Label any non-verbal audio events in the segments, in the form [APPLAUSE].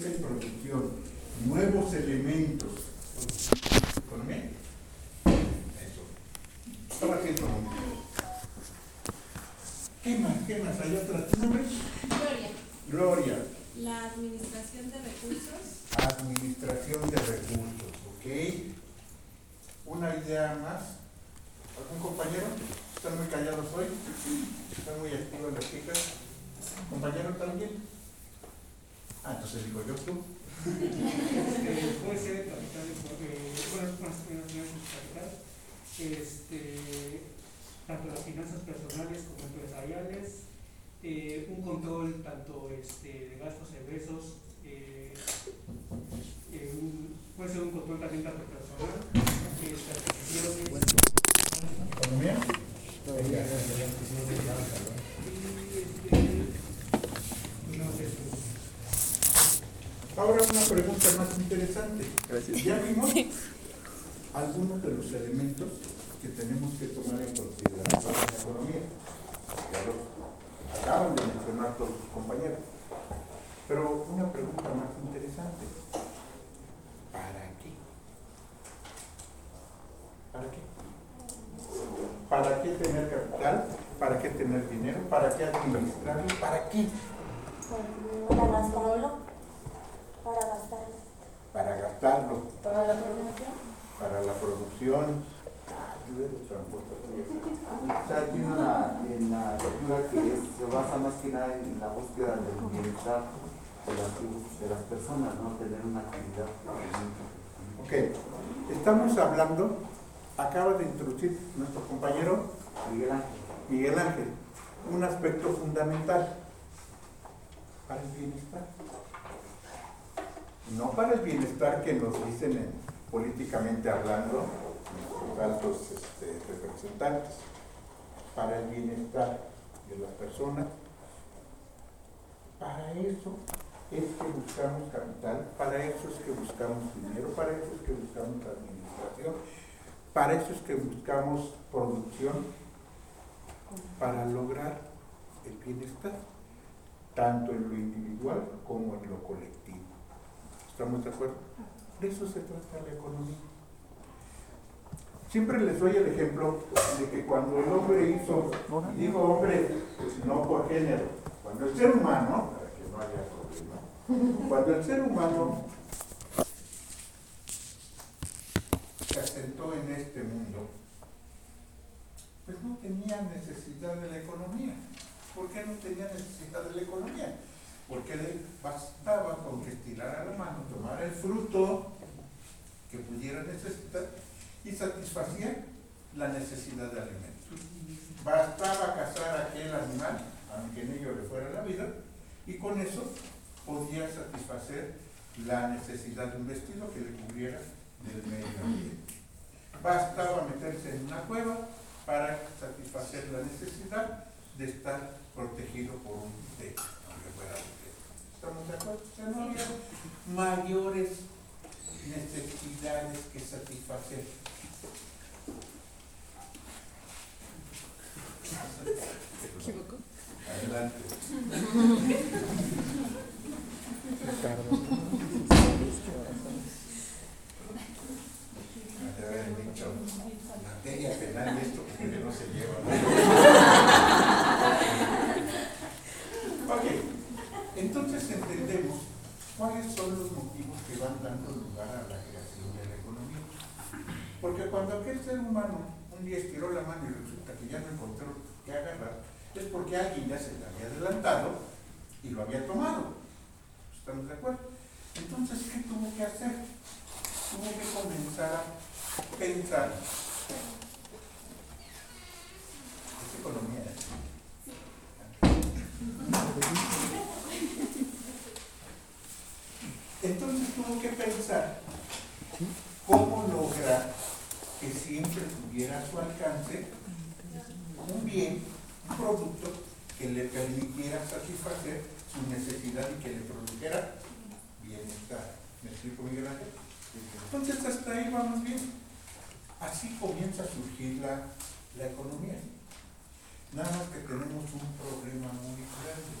técnica y producción, nuevos elementos. ¿Economía? Eso. Haciendo ¿Qué más? ¿Qué más? ¿Hay otra? ¿Tu nombre? Gloria. Gloria. La administración de recursos. Administración de recursos, ¿ok? Una idea más. ¿Algún compañero? ¿Están muy callados hoy? ¿Están muy activos las chicas? ¿Compañero también? Ah, entonces digo yo tú. Este, puede ser capital, bueno, capital, este, tanto las finanzas personales como empresariales, eh, un control tanto este, de gastos y egresos, eh, eh, un- puede ser un control también tanto personal, este, ¿Economía? y, este, no sé, Ahora una pregunta más interesante. Gracias. Ya vimos algunos de los elementos que tenemos que tomar en consideración en la economía. Ya lo acaban de mencionar todos sus compañeros. Pero una pregunta más interesante. ¿Para qué? ¿Para qué? ¿Para qué tener capital? ¿Para qué tener dinero? ¿Para qué administrarlo? ¿Para qué? Para gastarlo, para gastar, Para gastarlo, para la producción. para la producción. de transportación. O sea, tiene una, en la lectura que es- se basa más que nada en la búsqueda del bienestar de las, de las personas, ¿no? Tener una actividad. Ok, estamos hablando, acaba de introducir nuestro compañero Miguel Ángel. Miguel Ángel, un aspecto fundamental para el bienestar. No para el bienestar que nos dicen en- políticamente hablando nuestros altos este, representantes, para el bienestar de las personas. Para eso es que buscamos capital, para eso es que buscamos dinero, para eso es que buscamos para eso es que buscamos producción, para lograr el bienestar, tanto en lo individual como en lo colectivo. ¿Estamos de acuerdo? De eso se trata la economía. Siempre les doy el ejemplo de que cuando el hombre hizo, y digo hombre, no por género, cuando el ser humano, para que no haya problema, cuando el ser humano se en este mundo, pues no tenía necesidad de la economía. ¿Por qué no tenía necesidad de la economía? Porque le bastaba con que estirara la mano, tomara el fruto que pudiera necesitar y satisfacía la necesidad de alimentos. Bastaba cazar aquel animal, aunque en ello le fuera la vida, y con eso podía satisfacer la necesidad de un vestido que le cubriera del medio ambiente. Bastaba meterse en una cueva para satisfacer la necesidad de estar protegido por un techo, aunque fuera de techo. ¿Estamos de acuerdo? O sea, no había mayores necesidades que satisfacer. Adelante. Te habían dicho, materia penal y esto porque no se lleva. ok, entonces entendemos cuáles son los motivos que van dando lugar a la creación de la economía. Porque cuando aquel ser humano un día estiró la mano y resulta que ya no encontró qué agarrar, es porque alguien ya se le había adelantado y lo había tomado. ¿Estamos de acuerdo? Entonces, ¿qué tuvo que hacer? Tuvo que comenzar a pensar. Es economía. ¿eh? Entonces tuvo que pensar cómo lograr que siempre tuviera a su alcance un bien, un producto que le permitiera satisfacer su necesidad y que le produjera bienestar. ¿Me explico, Miguel Ángel? Entonces hasta ahí vamos bien. Así comienza a surgir la, la economía. Nada más que tenemos un problema muy grande.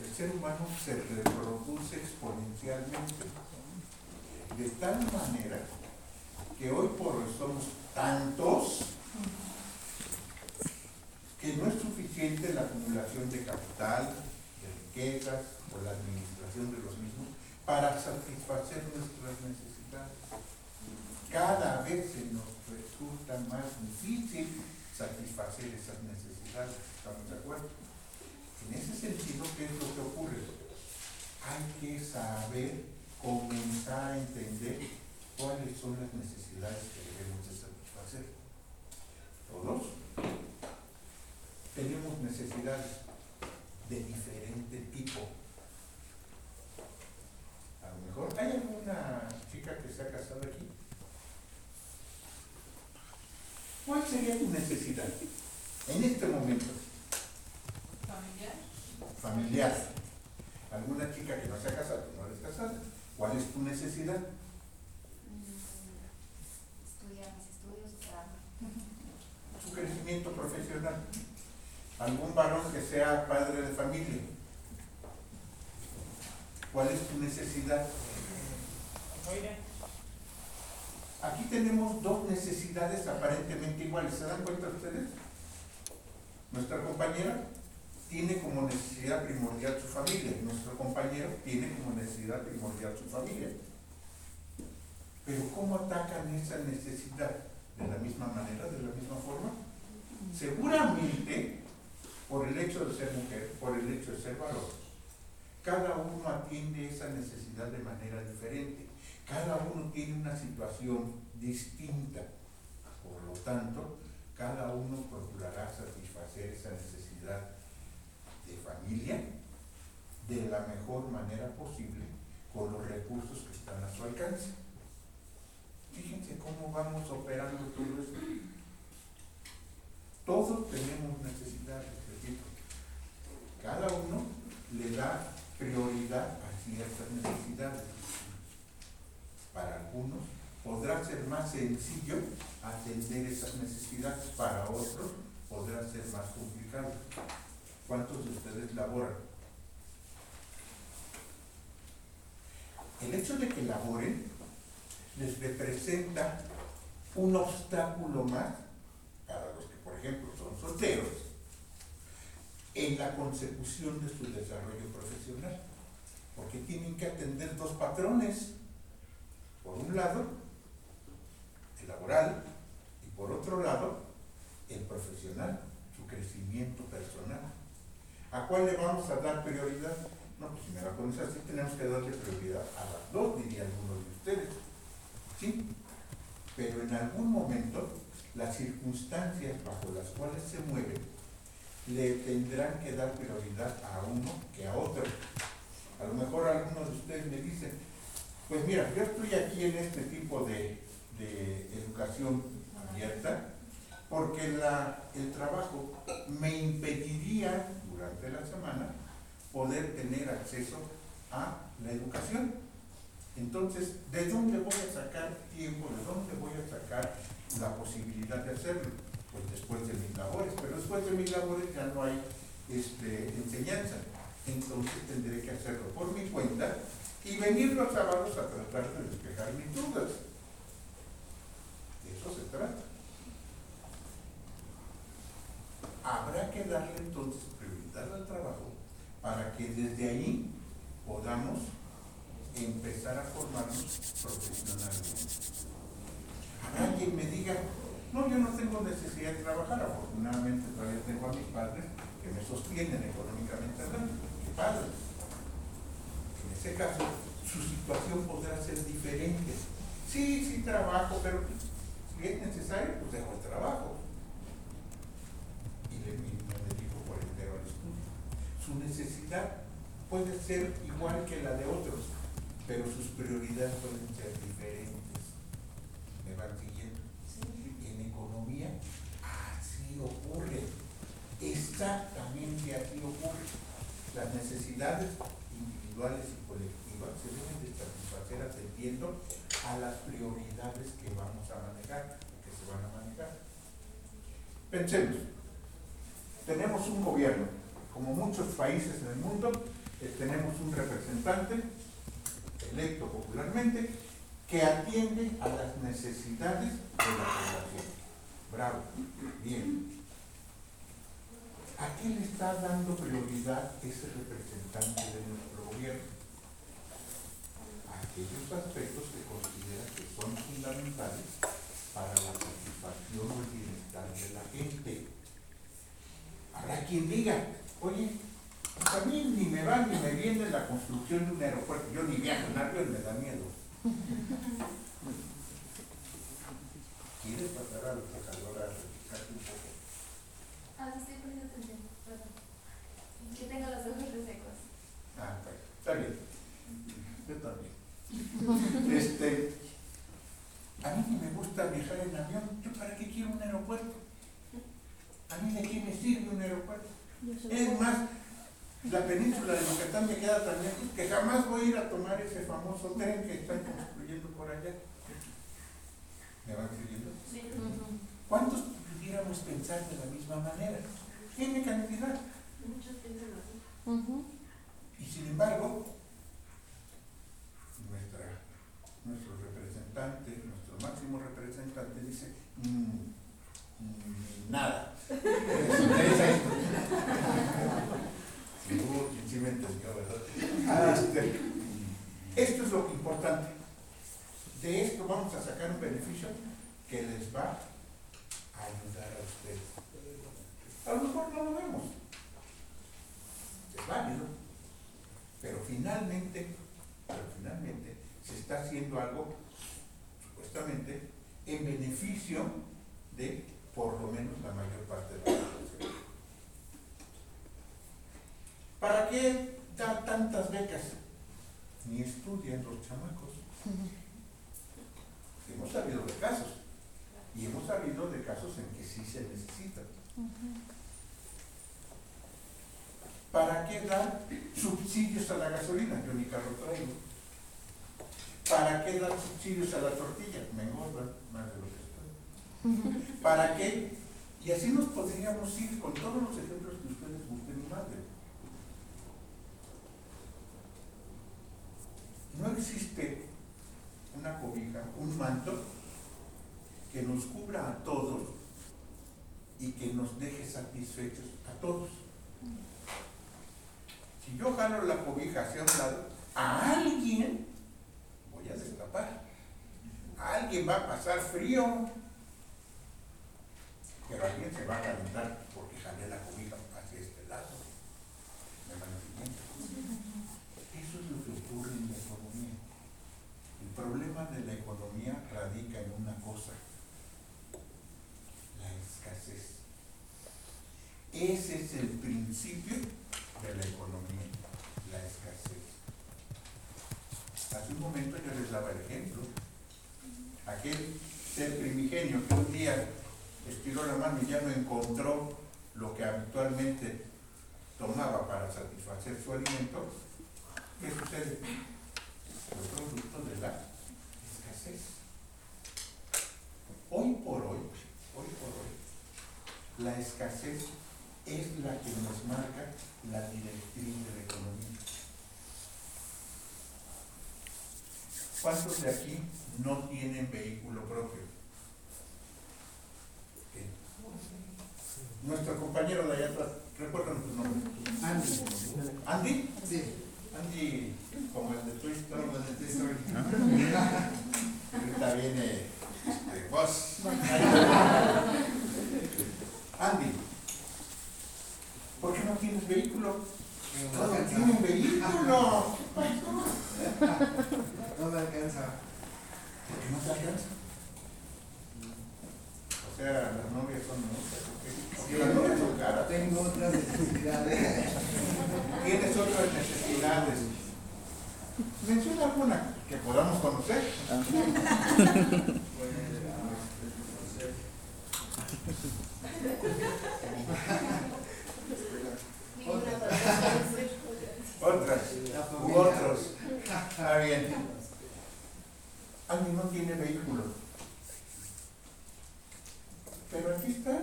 el ser humano se reproduce exponencialmente. De tal manera que hoy por hoy somos tantos que no es suficiente la acumulación de capital, de riquezas o la administración de los mismos para satisfacer nuestras necesidades. Cada vez se nos resulta más difícil satisfacer esas necesidades, ¿estamos de acuerdo? En ese sentido, ¿qué es lo que ocurre? Hay que saber comenzar a entender cuáles son las necesidades que debemos de satisfacer. Todos tenemos necesidades de diferente tipo. A lo mejor, ¿hay alguna chica que se ha casado aquí? ¿Cuál sería tu necesidad en este momento? Familiar. Familiar. ¿Alguna chica que no se ha casado, no eres casada? ¿Cuál es tu necesidad? Estudiar mis estudios, trabajo. Tu crecimiento profesional. ¿Algún varón que sea padre de familia? ¿Cuál es tu necesidad? Oiga, Aquí tenemos dos necesidades aparentemente iguales. ¿Se dan cuenta ustedes? Nuestra compañera tiene como necesidad primordial su familia. Nuestro compañero tiene como necesidad primordial su familia. Pero ¿cómo atacan esa necesidad? ¿De la misma manera, de la misma forma? Seguramente, por el hecho de ser mujer, por el hecho de ser varón, cada uno atiende esa necesidad de manera diferente. Cada uno tiene una situación distinta. Por lo tanto, cada uno procurará satisfacer esa necesidad de familia de la mejor manera posible con los recursos que están a su alcance. Fíjense cómo vamos operando todo esto. Todos tenemos necesidades, repito. Cada uno le da prioridad a ciertas necesidades. Algunos podrá ser más sencillo atender esas necesidades, para otros podrá ser más complicado. ¿Cuántos de ustedes laboran? El hecho de que laboren les representa un obstáculo más para los que, por ejemplo, son solteros en la consecución de su desarrollo profesional, porque tienen que atender dos patrones. Por un lado, el laboral y por otro lado, el profesional, su crecimiento personal. ¿A cuál le vamos a dar prioridad? No, pues si me la pones así, tenemos que darle prioridad a las dos, diría alguno de ustedes. ¿Sí? Pero en algún momento, las circunstancias bajo las cuales se mueve le tendrán que dar prioridad a uno que a otro. A lo mejor algunos de ustedes me dicen, pues mira, yo estoy aquí en este tipo de, de educación abierta porque la, el trabajo me impediría durante la semana poder tener acceso a la educación. Entonces, ¿de dónde voy a sacar tiempo? ¿De dónde voy a sacar la posibilidad de hacerlo? Pues después de mis labores, pero después de mis labores ya no hay este, enseñanza. Entonces tendré que hacerlo por mi cuenta y venir los sábados a tratar de despejar mis dudas. De eso se trata. Habrá que darle entonces prioridad al trabajo para que desde ahí podamos empezar a formarnos profesionalmente. Habrá quien me diga, no, yo no tengo necesidad de trabajar, afortunadamente todavía tengo a mis padres que me sostienen económicamente hablando, mis padres. En ese caso, su situación podrá ser diferente. Sí, sí trabajo, pero si es necesario, pues dejo el trabajo. Y le dedico por entero al estudio. Su necesidad puede ser igual que la de otros, pero sus prioridades pueden ser diferentes. ¿Me van siguiendo? En economía así ocurre, exactamente así ocurre. Las necesidades individuales y colectivas se deben de satisfacer atendiendo a las prioridades que vamos a manejar, que se van a manejar. Pensemos, tenemos un gobierno, como muchos países en el mundo, eh, tenemos un representante electo popularmente que atiende a las necesidades de la población. Bravo, bien. ¿A qué le está dando prioridad ese representante de nuestro gobierno? A aquellos aspectos que considera que son fundamentales para la satisfacción o el bienestar de la gente. Habrá quien diga, oye, a mí ni me va ni me viene la construcción de un aeropuerto. Yo ni viajo en avión, me da miedo. ¿Quieres pasar a la sacadora a un poco? Ah, sí, estoy poniendo atención, perdón. Que tengo los ojos resecos. Ah, está bien. Yo también. [LAUGHS] Este, a mí ni me gusta viajar en avión. ¿Yo para qué quiero un aeropuerto? ¿A mí de qué me sirve un aeropuerto? Es más, la península de Yucatán me queda tan lejos que jamás voy a ir a tomar ese famoso tren que están construyendo por allá. ¿Me van siguiendo? Sí. ¿Cuántos pudiéramos pensar de la misma manera? Tiene cantidad. Muchos piensan así. Y sin embargo, nuestra, nuestro representante, nuestro máximo representante dice, "Mm, mm, nada. ¿Les interesa esto? Sí, hubo quien sí me entendió, ¿verdad? Este, esto es lo importante. De esto vamos a sacar un beneficio que les va a ayudar a ustedes. A lo mejor no lo vemos. Es válido. Pero finalmente, pero finalmente se está haciendo algo, supuestamente, en beneficio de por lo menos la mayor parte de la población. ¿Para qué dar tantas becas? Ni estudian los chamacos. [LAUGHS] Hemos sabido de casos. Y hemos sabido de casos en que sí se necesitan. ¿Para qué dar subsidios a la gasolina? Yo mi carro traigo. ¿Para qué dar subsidios a la tortilla? Me engordan más de lo que estoy. ¿Para qué? Y así nos podríamos ir con todos los ejemplos que ustedes y manden. No existe una cobija, un manto que nos cubra a todos y que nos deje satisfechos a todos. Si yo jalo la cobija hacia un lado, a alguien voy a destapar. Alguien va a pasar frío, pero alguien se va a calentar porque jalé la cobija hacia este lado. Eso es lo que ocurre en la economía. El problema de la economía radica en una cosa, la escasez. Ese es el principio de la economía, la escasez. Hace un momento yo les daba el ejemplo. Aquel ser primigenio que un día estiró la mano y ya no encontró lo que habitualmente tomaba para satisfacer su alimento, ¿qué sucede? Fue producto de la escasez. Hoy por hoy, hoy por hoy, la escasez es la que nos marca la directriz de la economía. ¿Cuántos de aquí no tienen vehículo propio? Bien. Nuestro compañero de allá atrás, recuérdanos tu nombre. Andy. ¿Andy? Sí. Andy, como el de Toy Story. Como de Toy Story. [LAUGHS] Ahorita viene este, vos. Andy, ¿por qué no tienes vehículo? No Todos tienen vehículo. No me alcanza. ¿Por qué no te alcanza? O sea, las novias son muchas. Porque las novias son caras. Tengo otras necesidades. Tienes otras necesidades. Menciona alguna que podamos conocer. [LAUGHS] Pues, ah, no sé. Ninguna Otra. otra. Otras. La U familia. otros. Está bien. Alguien no tiene vehículo. Pero aquí está,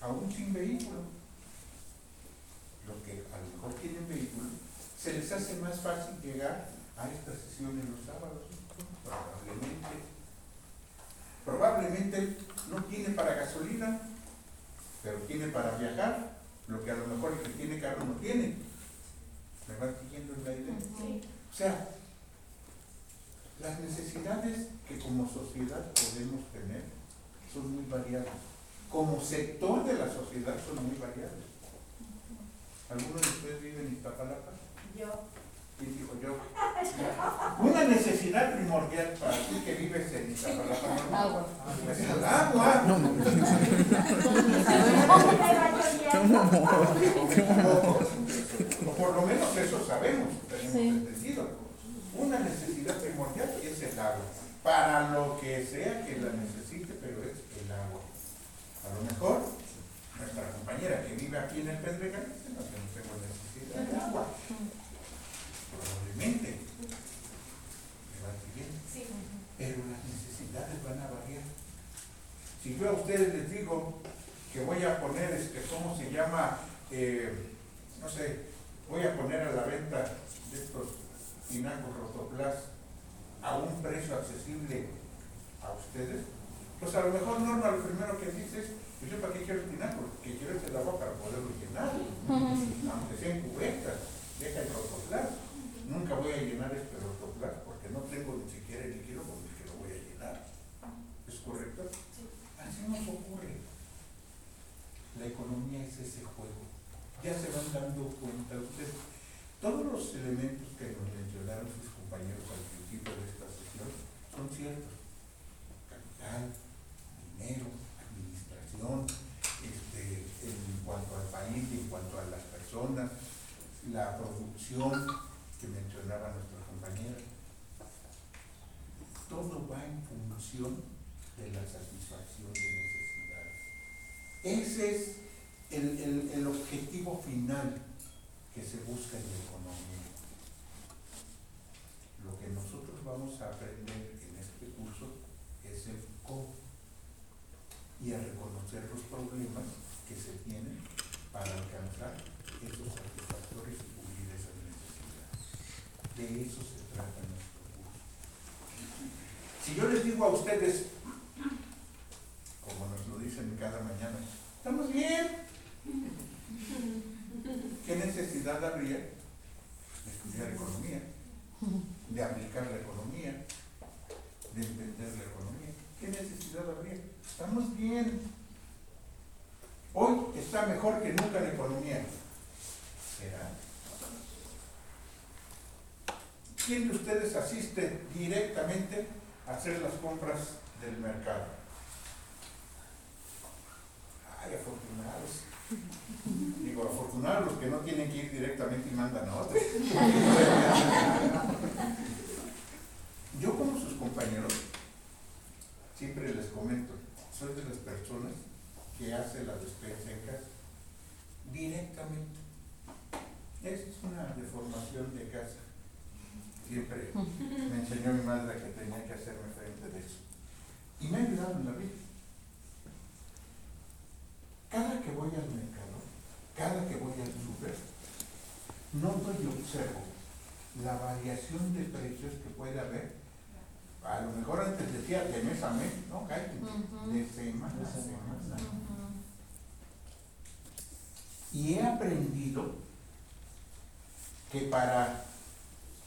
aún sin vehículo. Los que a lo mejor tienen vehículo se les hace más fácil llegar a esta sesión en los sábados. Probablemente. Probablemente no tiene para gasolina, pero tiene para viajar, lo que a lo mejor el que tiene carro no tiene. ¿Me va siguiendo en la idea? Sí. O sea, las necesidades que como sociedad podemos tener son muy variadas. Como sector de la sociedad son muy variadas. ¿Alguno de ustedes vive en Iztapalapa? Yo. ¿Quién dijo yo? Una necesidad primordial para ti que vives en Iztapalapa. ¿no? Agua. Pues el agua. O por lo menos eso sabemos, tenemos entendido. Una necesidad primordial es el agua. Para lo que sea que la necesite, pero es el agua. A lo mejor, nuestra compañera que vive aquí en el Pedregal, dice, no, tengo necesidad de agua. Probablemente. ¿Me va siguiendo? Sí. pero las necesidades van a variar. Si yo a ustedes les digo que voy a poner, este, ¿cómo se llama? Eh, no sé, voy a poner a la venta de estos tinacos rotoplas a un precio accesible a ustedes, pues a lo mejor Norma lo primero que dice es, pues yo para qué quiero el tinaco, que quiero el agua para poderlo llenar, aunque sea en cubetas, deja el rotoplas. Nunca voy a llenar este rotoplas porque no tengo ni siquiera el líquido con el que lo voy a llenar. ¿Es correcto? Así nos ocurre. La economía es ese juego. Ya se van dando cuenta ustedes. Todos los elementos que nos mencionaron sus compañeros al principio de esta sesión son ciertos. Capital, dinero, administración, este, en cuanto al país, en cuanto a las personas, la producción que mencionaba nuestra compañera. Todo va en función de la satisfacción de necesidades. Ese es el, el- el objetivo final que se busca en la economía. Lo que nosotros vamos a aprender en este curso es el cómo y a reconocer los problemas que se tienen para alcanzar esos satisfactores y cubrir esas necesidades. De eso se trata nuestro curso. Si yo les digo a ustedes, como nos lo dicen cada mañana, estamos bien. ¿Qué necesidad habría de estudiar economía, de aplicar la economía, de entender la economía? ¿Qué necesidad habría? Estamos bien. Hoy está mejor que nunca la economía. ¿Será? ¿Quién de ustedes asiste directamente a hacer las compras del mercado? Ay, afortunados. Digo, afortunados los que no tienen que ir directamente y mandan a otros. Yo como sus compañeros, siempre les comento, soy de las personas que hace la despensa en casa directamente. Esa es una deformación de casa. Siempre me enseñó mi madre que tenía que hacerme frente de eso. Y me ha ayudado en la vida. Cada que voy al mercado, cada que voy al súper, noto y observo la variación de precios que puede haber. A lo mejor antes decía de mes a mes, no, cállate, de semana a semana. Y he aprendido que para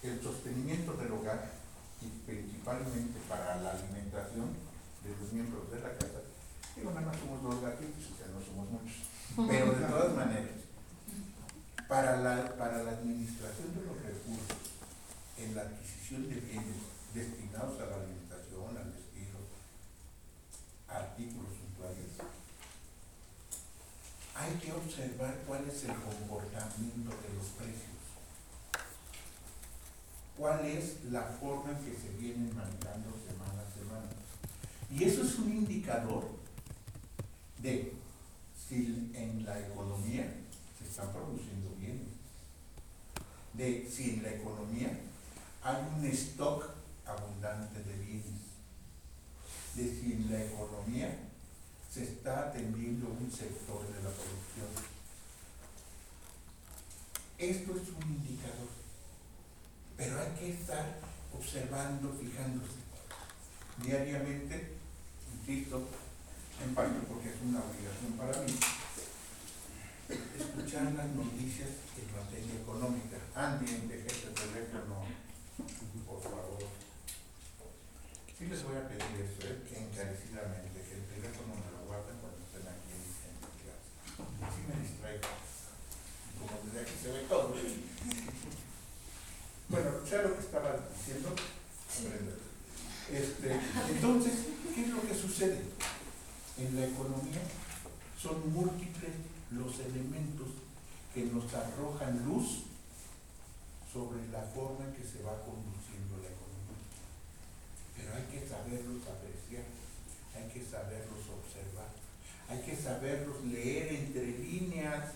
el sostenimiento del hogar y principalmente para la alimentación de los miembros de la casa, digo, nada más somos dos gatitos, o sea, no somos muchos, pero de [LAUGHS] todas maneras, para la, para la administración de los recursos, en la adquisición de bienes destinados a la alimentación, al vestido, artículos suntuarios, hay que observar cuál es el comportamiento de los precios. Cuál es la forma en que se vienen manejando semana a semana. Y eso es un indicador de si en la economía se están produciendo bienes, de si en la economía hay un stock abundante de bienes, de si en la economía se está atendiendo un sector de la producción. Esto es un indicador. Pero hay que estar observando, fijándose diariamente, insisto, en parte porque es una obligación para mí, escuchar las noticias en materia económica. Andy, deje este teléfono, por favor. Sí les voy a pedir eso, ¿eh? que encarecidamente, que el teléfono me lo guarden cuando estén aquí en, en mi clase. Sí me distraigo. Como desde aquí se ve todo. Bueno, ya lo que estaba diciendo, aprender. Este, entonces, ¿qué es lo que sucede? En la economía son múltiples los elementos que nos arrojan luz sobre la forma en que se va conduciendo la economía. Pero hay que saberlos apreciar, hay que saberlos observar, hay que saberlos leer entre líneas.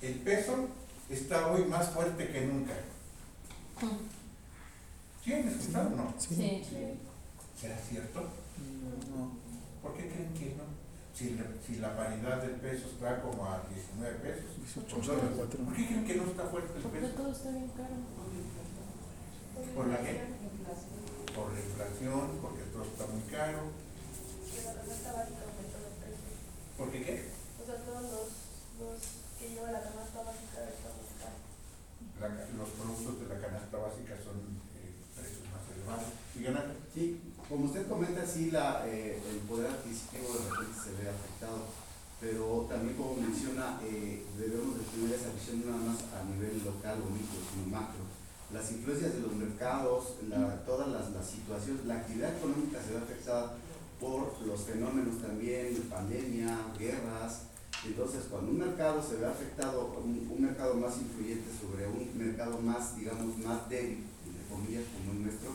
El peso está hoy más fuerte que nunca. ¿Sí han escuchado o no? Sí. ¿Será cierto? ¿Por qué creen que no? Si la, si la paridad del peso está como a 19 pesos. por dólar, ¿Por qué creen que no está fuerte el Porque peso? todo está bien caro. ¿Por la qué? Por la inflación, porque todo está muy caro. Pero la canasta básica aumentó los precios. ¿Por qué qué? O sea, todos los, los que lleva la canasta básica están muy caros. Los productos de la canasta básica son Sí, como usted comenta, sí, la, eh, el poder adquisitivo de repente se ve afectado, pero también como menciona, eh, debemos de tener esa visión no nada más a nivel local o micro, sino macro. Las influencias de los mercados, todas las, las situaciones, la actividad económica se ve afectada por los fenómenos también, pandemia, guerras. Entonces, cuando un mercado se ve afectado, un, un mercado más influyente sobre un mercado más, digamos, más débil, entre comillas, como el nuestro,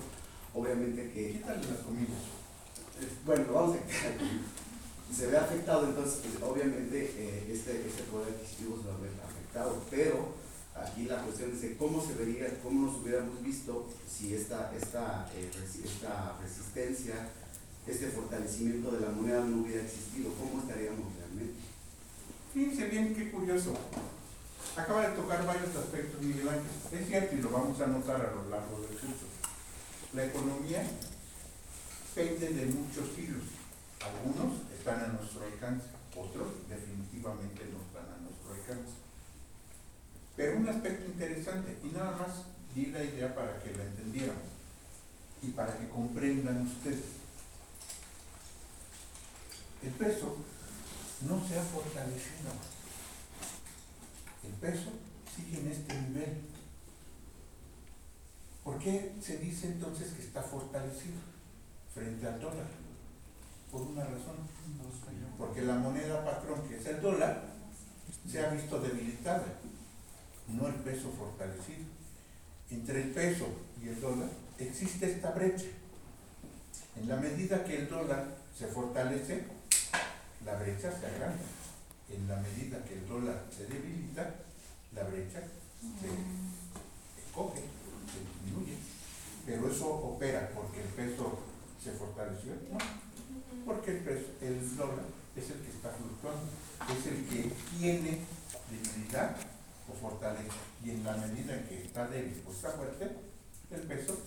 obviamente que Quítale las comillas. bueno, vamos a quitar. Se ve afectado, entonces, pues, obviamente, eh, este, este poder adquisitivo se va a ver afectado, pero aquí la cuestión es de cómo se vería, cómo nos hubiéramos visto si esta, esta, eh, esta resistencia, este fortalecimiento de la moneda no hubiera existido, ¿cómo estaríamos realmente? Fíjense bien qué curioso. Acaba de tocar varios aspectos, Miguel Ángel. Es cierto y lo vamos a notar a lo largo del curso. La economía pende de muchos hilos. Algunos están a nuestro alcance, otros definitivamente no están a nuestro alcance. Pero un aspecto interesante, y nada más di la idea para que la entendieran y para que comprendan ustedes. El peso no se ha fortalecido. El peso sigue en este nivel. ¿Por qué se dice entonces que está fortalecido frente al dólar? Por una razón. Porque la moneda patrón, que es el dólar, se ha visto debilitada, no el peso fortalecido. Entre el peso y el dólar existe esta brecha. En la medida que el dólar se fortalece, la brecha se agranda. En la medida que el dólar se debilita, la brecha se encoge, se disminuye. Pero eso opera porque el peso se fortaleció, no, porque el peso, el dólar es el que está fluctuando, es el que tiene debilidad o fortaleza. Y en la medida en que está débil o está fuerte, el peso,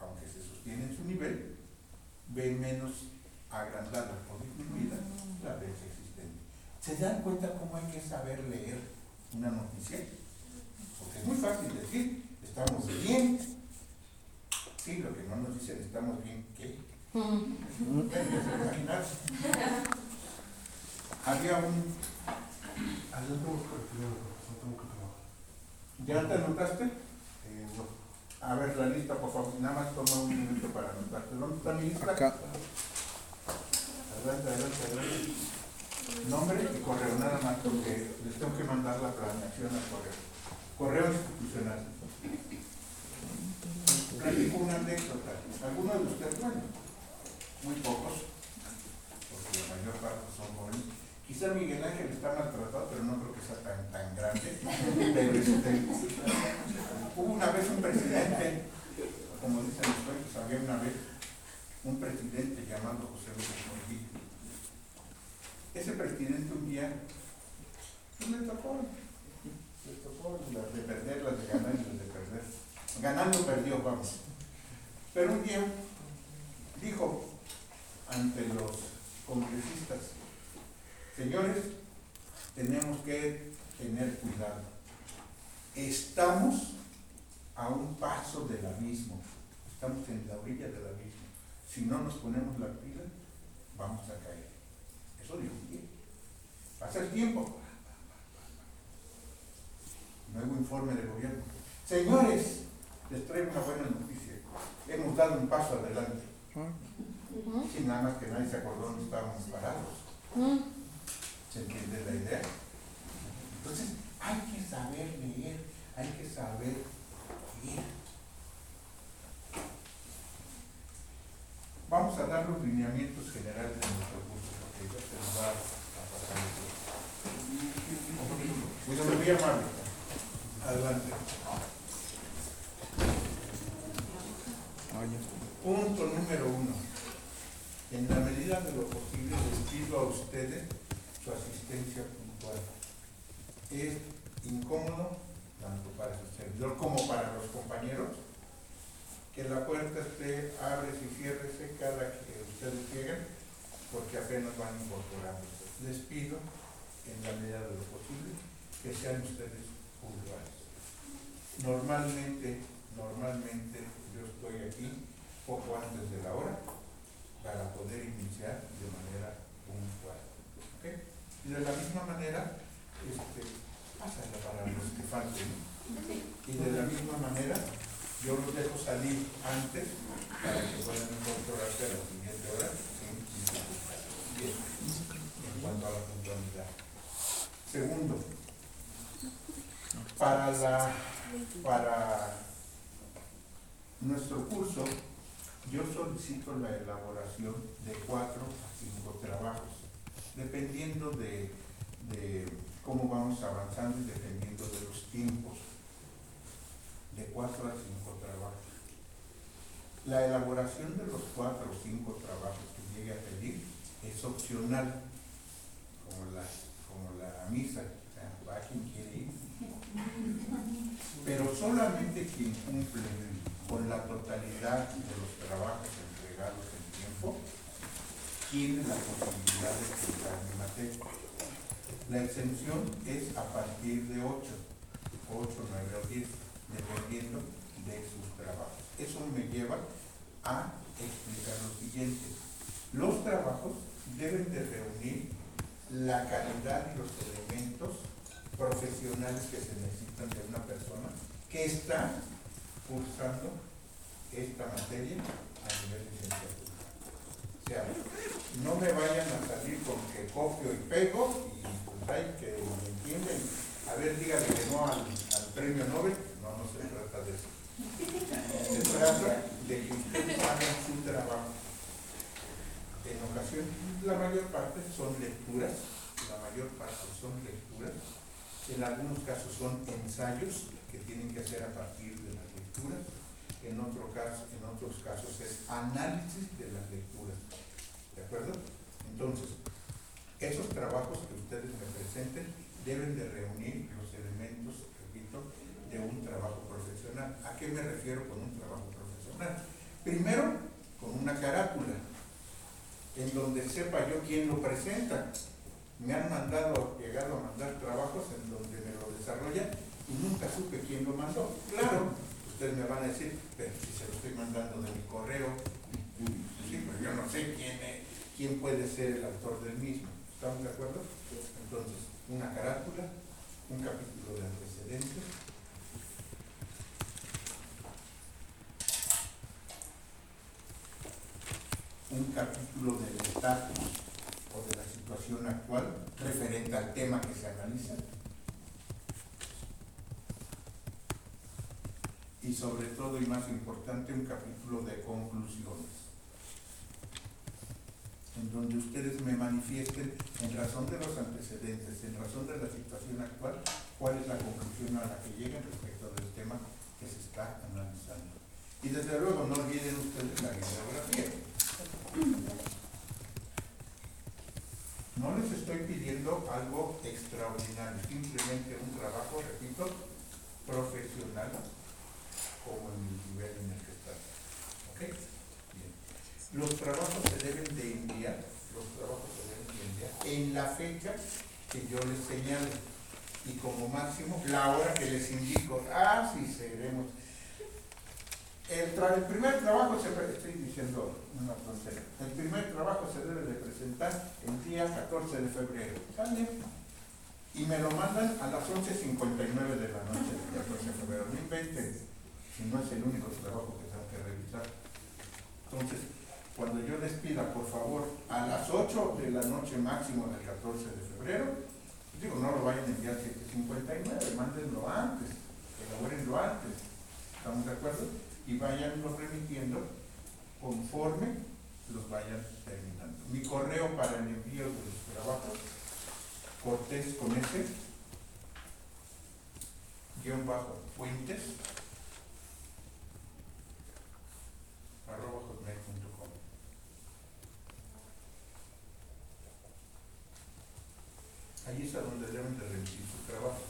aunque se sostiene en su nivel, ve menos agrandada o disminuida la brecha existente. ¿Se dan cuenta cómo hay que saber leer una noticia? Porque es muy fácil decir, estamos bien. Sí, lo que no nos dicen, estamos bien, ¿qué? Había un... ¿Ya te anotaste? Eh, A ver, la lista, por favor, nada más toma un minuto para anotarte. ¿Dónde está mi lista? Acá. Adelante, adelante, adelante. Nombre y correo, nada más, porque les tengo que mandar la planeación al correo. Correo institucional. Platico una anécdota. Algunos de ustedes, bueno, muy pocos, porque la mayor parte son jóvenes. Quizá Miguel Ángel está maltratado, pero no creo que sea tan, tan grande. Este, hubo una vez un presidente, como dicen los cuentos, había una vez un presidente llamado José López Portillo. Ese presidente un día pues, le tocó, le tocó las de perder, las de ganar y las de. Ganando perdió, vamos. Pero un día dijo ante los congresistas, señores, tenemos que tener cuidado. Estamos a un paso del abismo, estamos en la orilla del abismo. Si no nos ponemos la pila, vamos a caer. Eso dijo un día. Pasa el tiempo. Nuevo informe del gobierno. Señores, les traigo una buena noticia. Hemos dado un paso adelante. Sin nada más que nadie se acordó dónde estábamos parados. ¿Se entiende la idea? Entonces, hay que saber leer, hay que saber leer. Vamos a dar los lineamientos generales de nuestro curso, porque ya se nos va a pasar el tiempo. Pues me voy a Punto número uno. En la medida de lo posible les pido a ustedes su asistencia puntual. Es incómodo, tanto para su servidor como para los compañeros, que la puerta esté abres y ciérrese cada que ustedes lleguen, porque apenas van incorporándose. Les pido, en la medida de lo posible, que sean ustedes puntuales. Normalmente, normalmente estoy aquí poco antes de la hora para poder iniciar de manera puntual. ¿ok? Y de la misma manera, este, pásala para los que falten. Y de la misma manera, yo los dejo salir antes para que puedan incorporarse a la siguiente hora en cuanto a la puntualidad. Segundo, para la para nuestro curso yo solicito la elaboración de cuatro a cinco trabajos, dependiendo de, cómo vamos avanzando y dependiendo de los tiempos, de cuatro a cinco trabajos. La elaboración de los cuatro o cinco trabajos que llegue a pedir es opcional, como la, como la misa, va quien quiere ir. Pero solamente quien cumple con la totalidad de los trabajos entregados en tiempo, tiene la posibilidad de explicar mi materia. La exención es a partir de 8, 8, 9 o 10, dependiendo de sus trabajos. Eso me lleva a explicar lo siguiente. Los trabajos deben de reunir la calidad y los elementos profesionales que se necesitan de una persona que está cursando esta materia a nivel licenciatura. O sea, no me vayan a salir con que copio y pego y pues hay que me entienden. A ver, dígale que no al, al premio Nobel. No, no se trata de eso. Se trata de que ustedes hagan su trabajo. En ocasiones, la mayor parte son lecturas, la mayor parte son lecturas, en algunos casos son ensayos que tienen que hacer a partir de en, otros casos es análisis de las lecturas. ¿De acuerdo? Entonces, esos trabajos que ustedes me presenten deben de reunir los elementos, repito, de un trabajo profesional. ¿A qué me refiero con un trabajo profesional? Primero, con una carátula, en donde sepa yo quién lo presenta. Me han mandado, llegado a mandar trabajos en donde me lo desarrollan y nunca supe quién lo mandó. Claro, ustedes me van a decir, pero si se lo estoy mandando de mi correo, sí, pero yo no sé quién, quién puede ser el autor del mismo. ¿Estamos de acuerdo? Entonces, una carátula, un capítulo de antecedentes, un capítulo del estatus o de la situación actual referente al tema que se analiza y sobre todo y más importante un capítulo de conclusiones en donde ustedes me manifiesten en razón de los antecedentes, en razón de la situación actual, cuál es la conclusión a la que lleguen respecto del tema que se está analizando. Y desde luego no olviden ustedes la bibliografía. No les estoy pidiendo algo extraordinario, simplemente un trabajo, repito, profesional como en el nivel en el que están. ¿Okay? Bien. Los trabajos se deben de enviar, los trabajos se deben de enviar en la fecha que yo les señalo y como máximo la hora que les indico. Ah, sí, seremos. El, el primer trabajo, se estoy diciendo una tontería, el primer trabajo se debe de presentar el día 14 de febrero. ¿Sale? Y me lo mandan a las 11.59 de la noche del 14 de febrero. 2020 que no es el único trabajo que tengo que revisar. Entonces, cuando yo les pida, por favor, a las 8 de la noche máximo del 14 de febrero, pues digo, no lo vayan a enviar 759, mándenlo antes, elaborenlo antes, ¿estamos de acuerdo? Y vayanlo remitiendo conforme los vayan terminando. Mi correo para el envío de los trabajos, cortés con este, guion bajo, fuentes, Ahí es a donde deben de remitir su trabajo.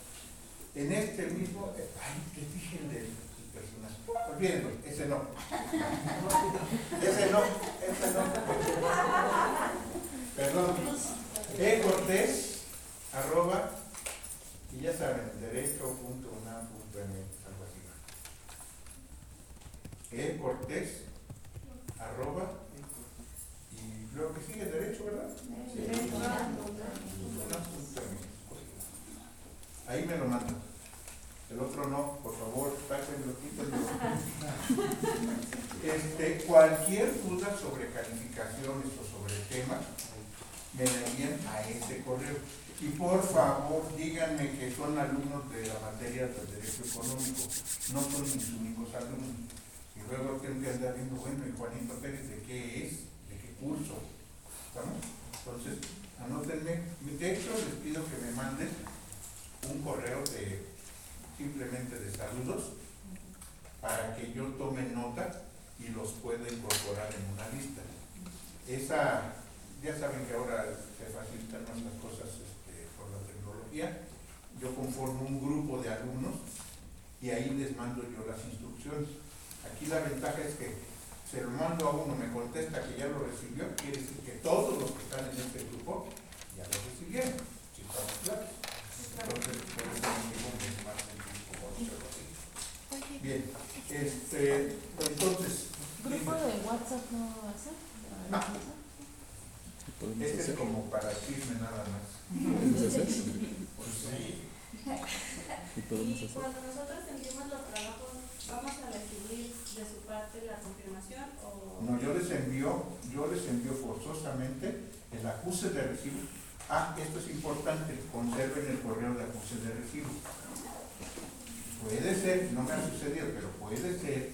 En este mismo, eh, ay, te dije el del el personaje. Olvídenlo, ese no. [LAUGHS] Ese no, ese no. Perdón. E Cortés, arroba, y ya saben, derecho.unam.mx, algo así. E Cortés, arroba, y luego que sigue derecho, ¿verdad? Ahí me lo mandan. El otro no, por favor, sáquenlo, quítenlo. Este, cualquier duda sobre calificaciones o sobre temas, me la envían a ese correo. Y por favor, díganme que son alumnos de la materia del derecho económico, no son mis únicos alumnos. Y luego tengo que andar viendo, bueno, ¿y Juanito Pérez de qué es? ¿De qué curso? ¿Estamos? Entonces, anótenme. De hecho, les pido que me manden un correo de simplemente de saludos para que yo tome nota y los pueda incorporar en una lista. Esa, ya saben que ahora se facilitan más las cosas este, por la tecnología. Yo conformo un grupo de alumnos y ahí les mando yo las instrucciones. Aquí la ventaja es que se lo mando a uno, me contesta que ya lo recibió, quiere decir que todos los que están en este grupo ya lo recibieron. Si estamos claros. Entonces, por eso me es como hacerlo así. Bien, este, entonces, ¿Grupo de WhatsApp no hace? Ah. este es como para chisme nada más. [LAUGHS] Pues sí. Y cuando nosotros enviamos los trabajos, ¿vamos a recibir de su parte la confirmación o...? No, yo les envío, yo les envío forzosamente el acuse de recibo. Ah, esto es importante, conserven el correo de acuse de recibo. Puede ser, no me ha sucedido, pero puede ser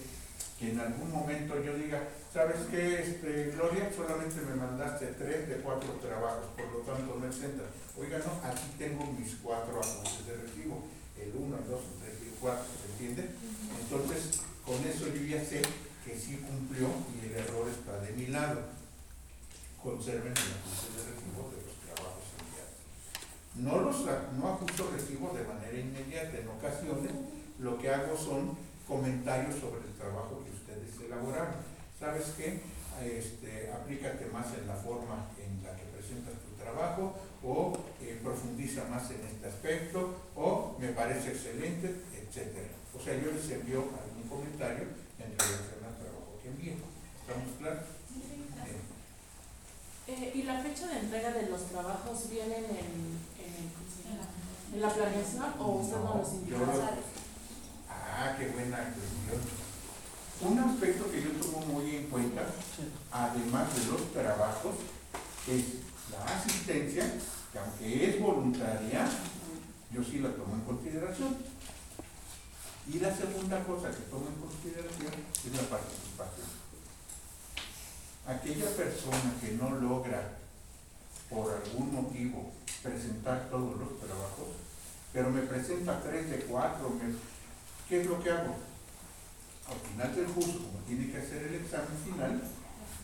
que en algún momento yo diga, ¿sabes qué, este, Gloria? Solamente me mandaste tres de cuatro trabajos, por lo tanto no exenta. Oiga, no, aquí tengo mis cuatro acuses de recibo, el uno, el dos, el tres y el cuatro, ¿se entiende? Entonces, con eso yo ya sé que sí cumplió y el error está de mi lado. Conserven el acuse de recibo de los trabajos enviados. No los no ajusto recibo de manera inmediata, en ocasiones lo que hago son comentarios sobre el trabajo que ustedes elaboraron. ¿Sabes qué? Este, aplícate más en la forma en la que presentas tu trabajo o eh, profundiza más en este aspecto o me parece excelente, etcétera. O sea, yo les envío algún comentario en relación al trabajo que envío. ¿Estamos claros? Bien. Eh, ¿Y la fecha de entrega de los trabajos vienen en, en, ¿cómo se llama? ¿En la planeación o usted no los indica? Ah, qué buena cuestión. Un aspecto que yo tomo muy en cuenta, además de los trabajos, es la asistencia, que aunque es voluntaria, yo sí la tomo en consideración. Y la segunda cosa que tomo en consideración es la participación. Aquella persona que no logra, por algún motivo, presentar todos los trabajos, pero me presenta tres de cuatro, me- ¿qué es lo que hago? Al final del curso, como tiene que hacer el examen final,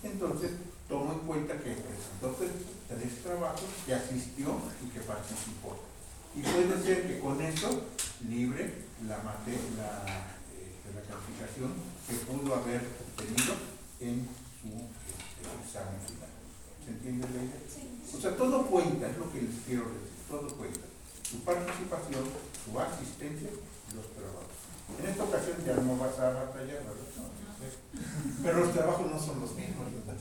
entonces tomo en cuenta que presentó tres, trabajos, que asistió y que participó. Y puede ser que con eso libre la, mate, la, este, la calificación que pudo haber tenido en su este, examen final. ¿Se entiende la idea? O sea, todo cuenta, es lo que les quiero decir, todo cuenta. Su participación, su asistencia y los trabajos. En esta ocasión ya no vas a batallar, ¿verdad? No, no sé. Pero los trabajos no son los mismos, ¿verdad?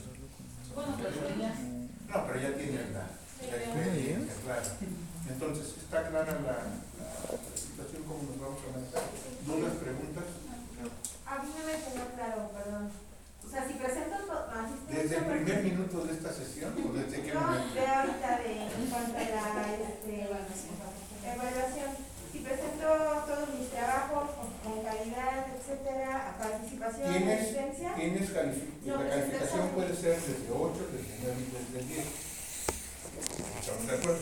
Bueno, pero ya. No, pero ya tienen la, la experiencia, claro. Entonces, ¿está clara la, la, la situación cómo nos vamos a manejar? ¿Dudas, preguntas? A mí no me quedó claro, perdón. O sea, si presento to- asistencia... ¿Desde el primer minuto de esta sesión o desde qué No, momento? de ahorita de, en cuanto a la este, evaluación. Si presento todos mis trabajos con, calidad, etcétera, a participación, ¿Tienes, asistencia... tienes No, la pues, calificación puede ser desde 8, desde 9 y desde 10. ¿Estamos de acuerdo?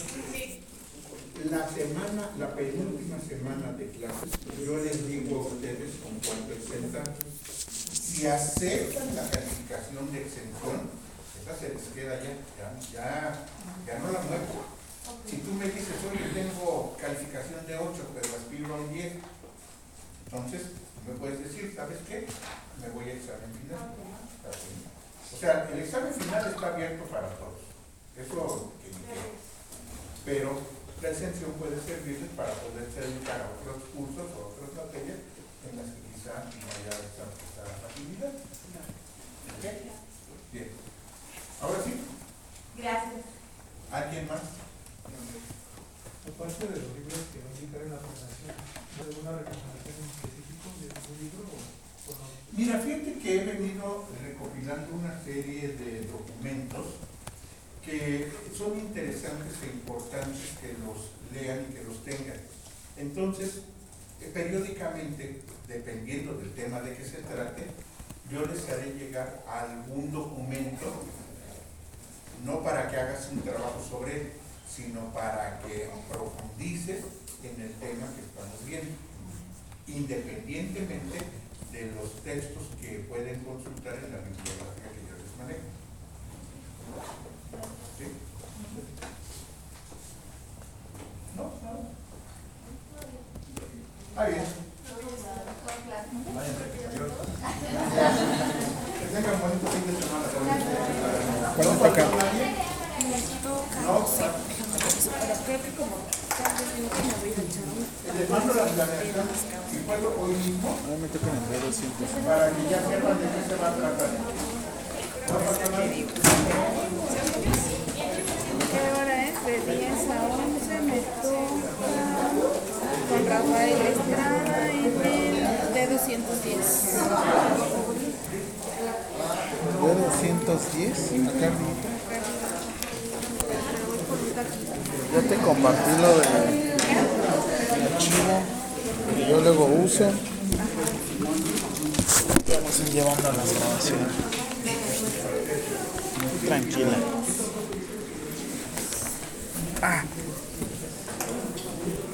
La semana, la penúltima semana de clases, yo les digo a ustedes con cuánto exentan. Si aceptan la calificación de exención, esa se les queda ya, ya, ya, ya no la muevo. Si tú me dices, oye, tengo calificación de 8, pero aspiro a un 10, entonces me puedes decir, ¿sabes qué? Me voy a examen final. O sea, el examen final está abierto para todos. Eso que. Pero la exención puede servirles para poderse dedicar a otros cursos o otras materias en las que quizá no haya esa, esa facilidad. ¿Ok? Bien. Ahora sí, Gracias. ¿alguien más? Aparte de los libros que indicar en la ¿hay alguna recomendación en específico de algún libro? Mira, fíjate que he venido recopilando una serie de documentos que son interesantes e importantes que los lean y que los tengan. Entonces, eh, periódicamente, dependiendo del tema de que se trate, yo les haré llegar algún documento, no para que hagas un trabajo sobre él, sino para que profundices en el tema que estamos viendo, independientemente de los textos que pueden consultar en la bibliografía que yo les manejo. ¿Sí? ¿No? ¿No? Ah, bien. Váyanse, adiós. Que tengan bonito fin de semana. ¿No faltó nadie? No, planeación y puedo hoy mismo para que ya sepan de qué se va a tratar. ¿Qué hora es? De 10 a 11 me toca con Rafael Estrada en el de 210. ¿De 210? Acá. Ya te compartí lo de archivo yo luego uso. Vamos a ir llevando las grabaciones. Tranquila.